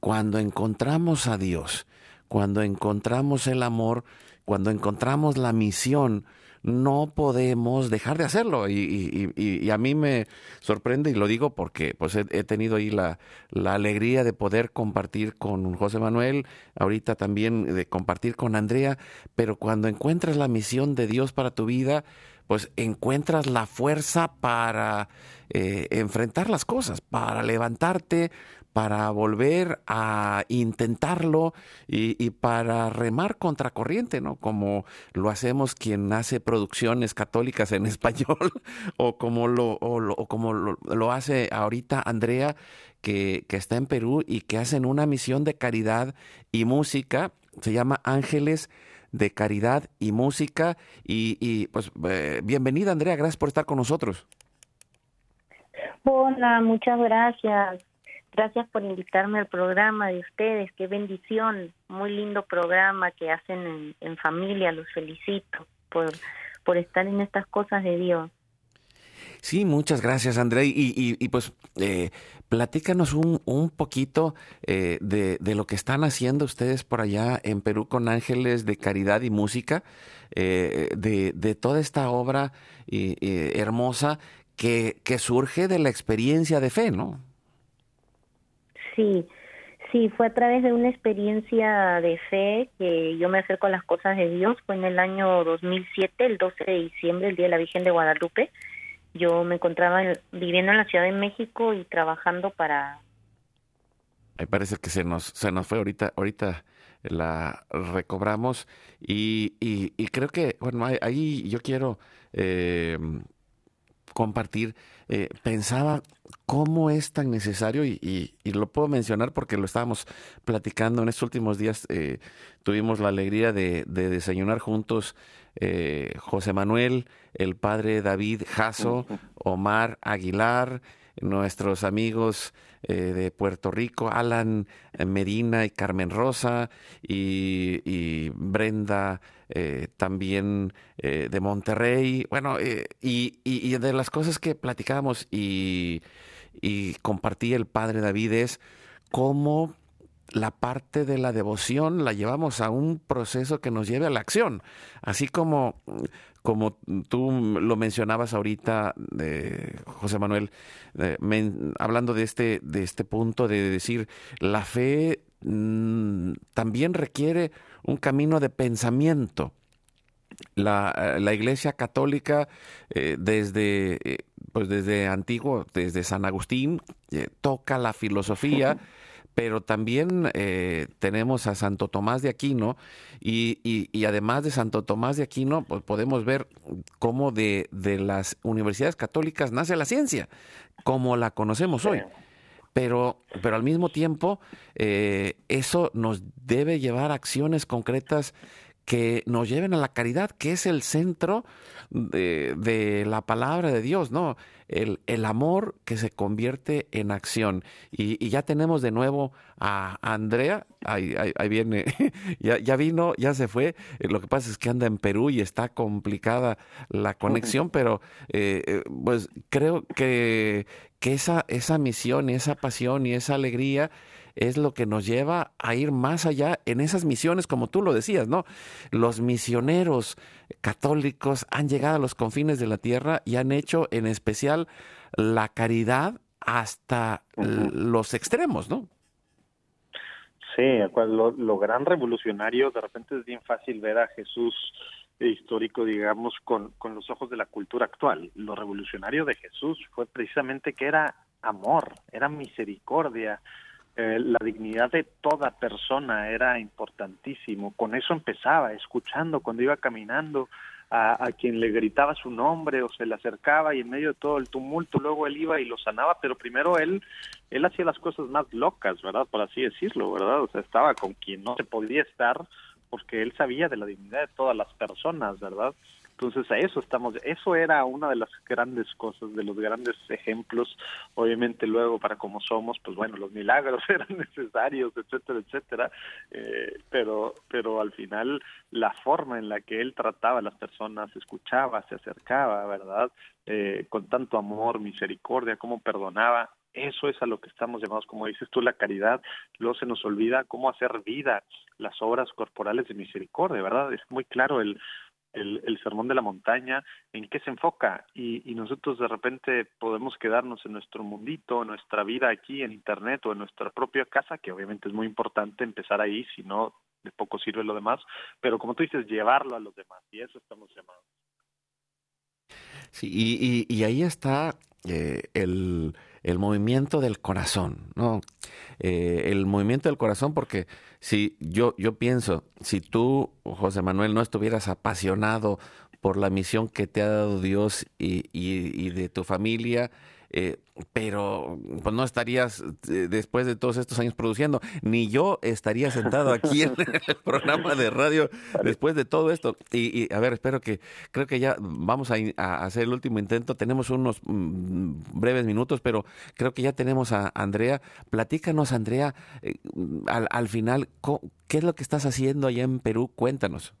cuando encontramos a Dios, cuando encontramos el amor, cuando encontramos la misión no podemos dejar de hacerlo. Y, a mí me sorprende, y lo digo porque pues he, tenido ahí la, la, alegría de poder compartir con José Manuel, ahorita también de compartir con Andrea, pero cuando encuentras la misión de Dios para tu vida, pues encuentras la fuerza para eh, enfrentar las cosas, para levantarte, para volver a intentarlo y, para remar contracorriente, ¿no? Como lo hacemos quien hace producciones católicas en español o como lo, como lo, hace ahorita Andrea, que, está en Perú y que hacen una misión de caridad y música, se llama Ángeles de Caridad y Música. Y, pues eh, bienvenida Andrea, gracias por estar con nosotros. Hola, muchas gracias. Gracias por invitarme al programa de ustedes. Qué bendición. Muy lindo programa que hacen en, familia. Los felicito por, por estar en estas cosas de Dios. Sí, muchas gracias, André. Y, pues eh, platícanos un, un poquito eh, de, de, lo que están haciendo ustedes por allá en Perú con Ángeles de Caridad y Música, eh, de, de, toda esta obra hermosa que, que surge de la experiencia de fe, ¿no? Sí, sí, fue a través de una experiencia de fe que yo me acerco a las cosas de Dios. Fue en el año 2007, el 12 de diciembre, el Día de la Virgen de Guadalupe. Yo me encontraba viviendo en la Ciudad de México y trabajando para... Ahí parece que se nos, se nos fue ahorita, ahorita la recobramos y, y, y creo que, bueno, ahí yo quiero eh, compartir, eh, pensaba cómo es tan necesario y, lo puedo mencionar porque lo estábamos platicando en estos últimos días. Eh, tuvimos la alegría de, desayunar juntos eh, José Manuel, el padre David Jasso, Omar Aguilar, nuestros amigos eh, de Puerto Rico, Alan Medina y Carmen Rosa y, Brenda eh, también de Monterrey. Bueno, y, de las cosas que platicamos y, y compartí el padre David es cómo la parte de la devoción la llevamos a un proceso que nos lleve a la acción, así como como tú lo mencionabas ahorita, José Manuel, hablando de este, de este punto de decir, la fe mm, también requiere un camino de pensamiento. La, la Iglesia Católica, eh, desde, eh, pues desde antiguo, desde San Agustín, eh, toca la filosofía pero también eh, tenemos a Santo Tomás de Aquino y, y, además de Santo Tomás de Aquino, pues podemos ver cómo de, de, las universidades católicas nace la ciencia, como la conocemos hoy. Pero, pero al mismo tiempo, eh, eso nos debe llevar a acciones concretas que nos lleven a la caridad, que es el centro de, de la palabra de Dios, ¿no? el, el, amor que se convierte en acción. Y, ya tenemos de nuevo a Andrea, ahí, ahí, viene, ya, ya, vino, ya se fue. Eh, lo que pasa es que anda en Perú y está complicada la conexión, pero eh, eh, pues creo que, que esa, esa misión y esa pasión y esa alegría es lo que nos lleva a ir más allá en esas misiones, como tú lo decías, ¿no? Los misioneros católicos han llegado a los confines de la tierra y han hecho en especial la caridad hasta los extremos, ¿no? Sí, lo, lo, gran revolucionario, de repente es bien fácil ver a Jesús histórico, digamos, con, con los ojos de la cultura actual. Lo revolucionario de Jesús fue precisamente que era amor, era misericordia, eh, la dignidad de toda persona era importantísimo. Con eso empezaba, escuchando cuando iba caminando a, a, quien le gritaba su nombre o se le acercaba y en medio de todo el tumulto luego él iba y lo sanaba, pero primero él él hacía las cosas más locas, ¿verdad? Por así decirlo, ¿verdad? O sea, estaba con quien no se podía estar porque él sabía de la dignidad de todas las personas, ¿verdad? Entonces a eso estamos, eso era una de las grandes cosas, de los grandes ejemplos, obviamente luego para como somos, pues bueno, los milagros eran necesarios, etcétera, etcétera, eh, pero, pero al final la forma en la que él trataba a las personas, escuchaba, se acercaba, ¿verdad? Eh, con tanto amor, misericordia, cómo perdonaba, eso es a lo que estamos llamados, como dices tú, la caridad. Luego se nos olvida cómo hacer vida las obras corporales de misericordia, ¿verdad? Es muy claro el, el, sermón de la montaña, en qué se enfoca y, nosotros de repente podemos quedarnos en nuestro mundito, en nuestra vida aquí en Internet o en nuestra propia casa, que obviamente es muy importante empezar ahí, si no, de poco sirve lo demás, pero como tú dices, llevarlo a los demás y eso estamos llamados. Sí, y, ahí está eh, el, el movimiento del corazón, ¿no? Eh, el movimiento del corazón, porque si yo, yo pienso, si tú, José Manuel, no estuvieras apasionado por la misión que te ha dado Dios y, y de tu familia, eh, pero pues no estarías eh, después de todos estos años produciendo, ni yo estaría sentado aquí en el programa de radio después de todo esto. Y, a ver, espero que, creo que ya vamos a, hacer el último intento. Tenemos unos mm, breves minutos, pero creo que ya tenemos a Andrea. Platícanos, Andrea, eh, al, al final, ¿qué es lo que estás haciendo allá en Perú? Cuéntanos.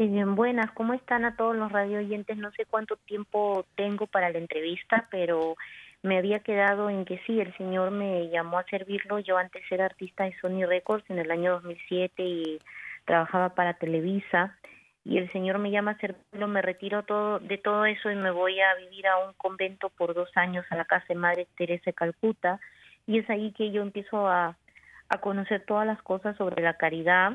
Eh, buenas, ¿cómo están a todos los radio oyentes? No sé cuánto tiempo tengo para la entrevista, pero me había quedado en que sí, el señor me llamó a servirlo. Yo antes era artista de Sony Records en el año 2007 y trabajaba para Televisa. Y el señor me llama a servirlo, me retiro todo, de todo eso y me voy a vivir a un convento por dos años a la casa de Madre Teresa de Calcuta. Y es ahí que yo empiezo a, a conocer todas las cosas sobre la caridad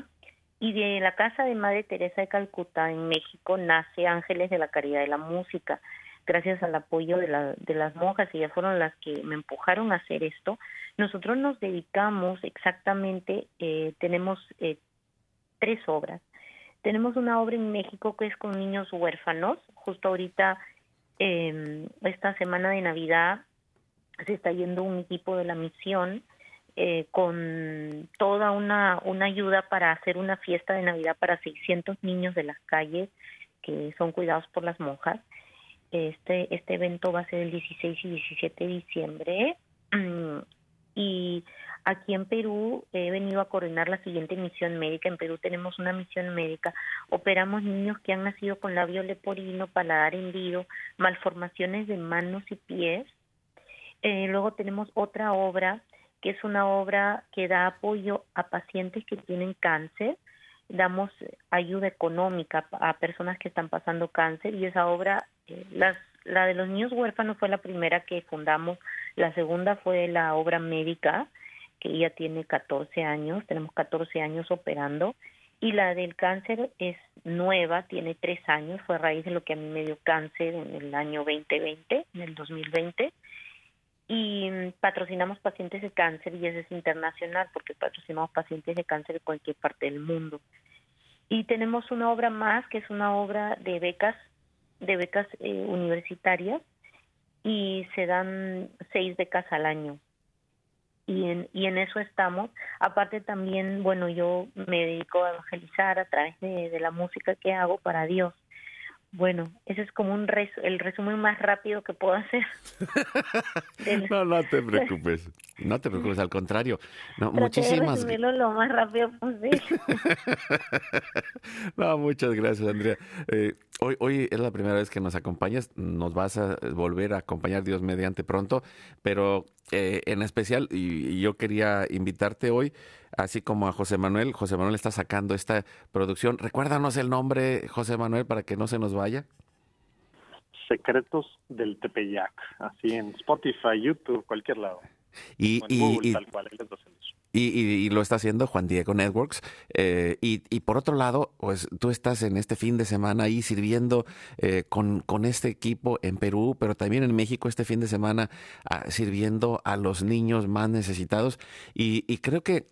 y de la casa de Madre Teresa de Calcuta en México nace Ángeles de la Caridad de la Música. Gracias al apoyo de, la, de las monjas, ellas fueron las que me empujaron a hacer esto. Nosotros nos dedicamos exactamente, eh, tenemos eh, tres obras. Tenemos una obra en México que es con niños huérfanos. Justo ahorita, eh, esta semana de Navidad, se está yendo un equipo de la misión eh, con toda una, una ayuda para hacer una fiesta de Navidad para 600 niños de las calles que son cuidados por las monjas. Este, este evento va a ser el 16 y 17 de diciembre. Y aquí en Perú he venido a coordinar la siguiente misión médica. En Perú tenemos una misión médica. Operamos niños que han nacido con labio leporino, paladar hendido, malformaciones de manos y pies. Eh, luego tenemos otra obra que es una obra que da apoyo a pacientes que tienen cáncer. Damos ayuda económica a personas que están pasando cáncer y esa obra, eh, las, la de los niños huérfanos fue la primera que fundamos, la segunda fue la obra médica, que ya tiene 14 años, tenemos 14 años operando, y la del cáncer es nueva, tiene 3 años, fue a raíz de lo que a mí me dio cáncer en el año 2020, en el 2020 y mm, patrocinamos pacientes de cáncer y eso es internacional porque patrocinamos pacientes de cáncer de cualquier parte del mundo. Y tenemos una obra más que es una obra de becas, de becas eh, universitarias y se dan seis becas al año. Y en, y en eso estamos. Aparte también, bueno, yo me dedico a evangelizar a través de, de la música que hago para Dios. Bueno, ese es como un el resumen más rápido que puedo hacer. no, no te preocupes. No te preocupes, al contrario. No, muchísimas de lo más rápido posible. no, muchas gracias, Andrea. Eh, hoy, hoy es la primera vez que nos acompañas. Nos vas a volver a acompañar Dios mediante pronto, pero eh, en especial, y yo quería invitarte hoy así como a José Manuel. José Manuel está sacando esta producción. Recuérdanos el nombre, José Manuel, para que no se nos vaya. Secretos del Tepeyac, así en Spotify, YouTube, cualquier lado. Y, y, tal cual, y, lo está haciendo Juan Diego Networks. Eh, y, por otro lado, pues tú estás en este fin de semana ahí sirviendo eh, con, con, este equipo en Perú, pero también en México este fin de semana ah, sirviendo a los niños más necesitados. Y, creo que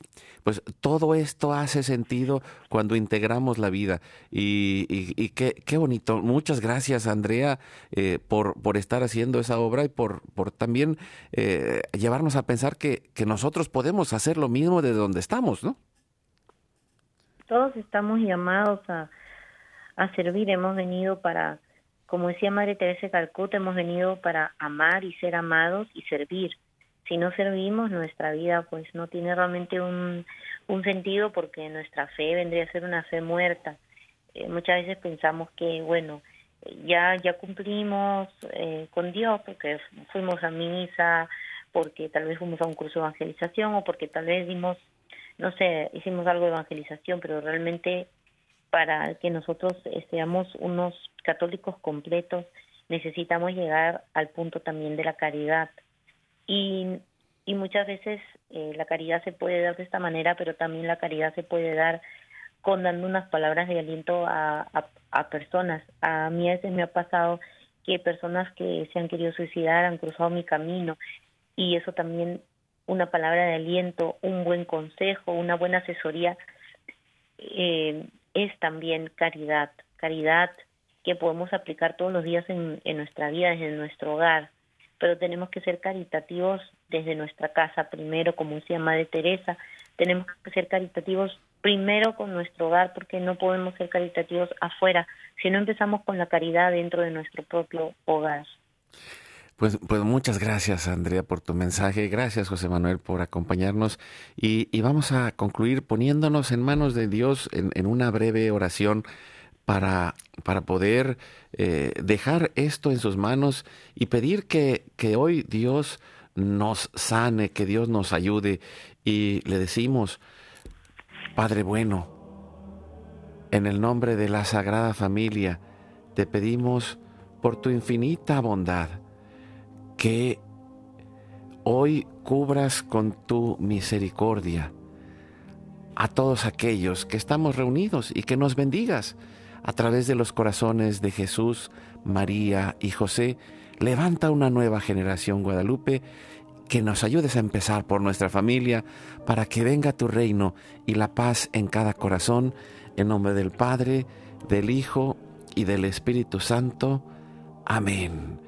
pues todo esto hace sentido cuando integramos la vida. Y, qué, qué, bonito. Muchas gracias, Andrea, eh, por, por estar haciendo esa obra y por, por también llevarnos a pensar que, que nosotros podemos hacerlo mismo de donde estamos, ¿no? Todos estamos llamados a, a servir, hemos venido para, como decía Madre Teresa Calcuta, hemos venido para amar y ser amados y servir. Si no servimos, nuestra vida pues no tiene realmente un, un sentido porque nuestra fe vendría a ser una fe muerta. Eh, muchas veces pensamos que, bueno, ya, ya cumplimos eh, con Dios porque fuimos a misa, porque tal vez fuimos a un curso de evangelización o porque tal vez dimos, no sé, hicimos algo de evangelización, pero realmente para que nosotros seamos unos católicos completos necesitamos llegar al punto también de la caridad. Y, muchas veces eh, la caridad se puede dar de esta manera, pero también la caridad se puede dar con dando unas palabras de aliento a, a, a personas. A mí a veces me ha pasado que personas que se han querido suicidar han cruzado mi camino y eso también una palabra de aliento, un buen consejo, una buena asesoría eh, es también caridad, caridad que podemos aplicar todos los días en, en nuestra vida, desde nuestro hogar, pero tenemos que ser caritativos desde nuestra casa primero, como decía Madre Teresa, tenemos que ser caritativos primero con nuestro hogar porque no podemos ser caritativos afuera si no empezamos con la caridad dentro de nuestro propio hogar. Pues, pues muchas gracias, Andrea, por tu mensaje. Gracias, José Manuel, por acompañarnos. Y, vamos a concluir poniéndonos en manos de Dios en, una breve oración para, para poder eh, dejar esto en sus manos y pedir que, que hoy Dios nos sane, que Dios nos ayude. Y le decimos, Padre bueno, en el nombre de la Sagrada Familia, te pedimos por tu infinita bondad que hoy cubras con tu misericordia a todos aquellos que estamos reunidos y que nos bendigas a través de los corazones de Jesús, María y José. Levanta una nueva generación Guadalupe que nos ayudes a empezar por nuestra familia para que venga tu reino y la paz en cada corazón. En nombre del Padre, del Hijo y del Espíritu Santo. Amén.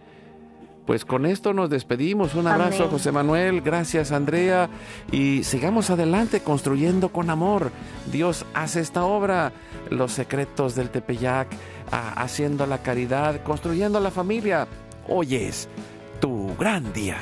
Pues con esto nos despedimos. Un abrazo, Amén. José Manuel. Gracias, Andrea. Y sigamos adelante construyendo con amor. Dios hace esta obra, los secretos del Tepeyac, ah, haciendo la caridad, construyendo la familia. Hoy es tu gran día.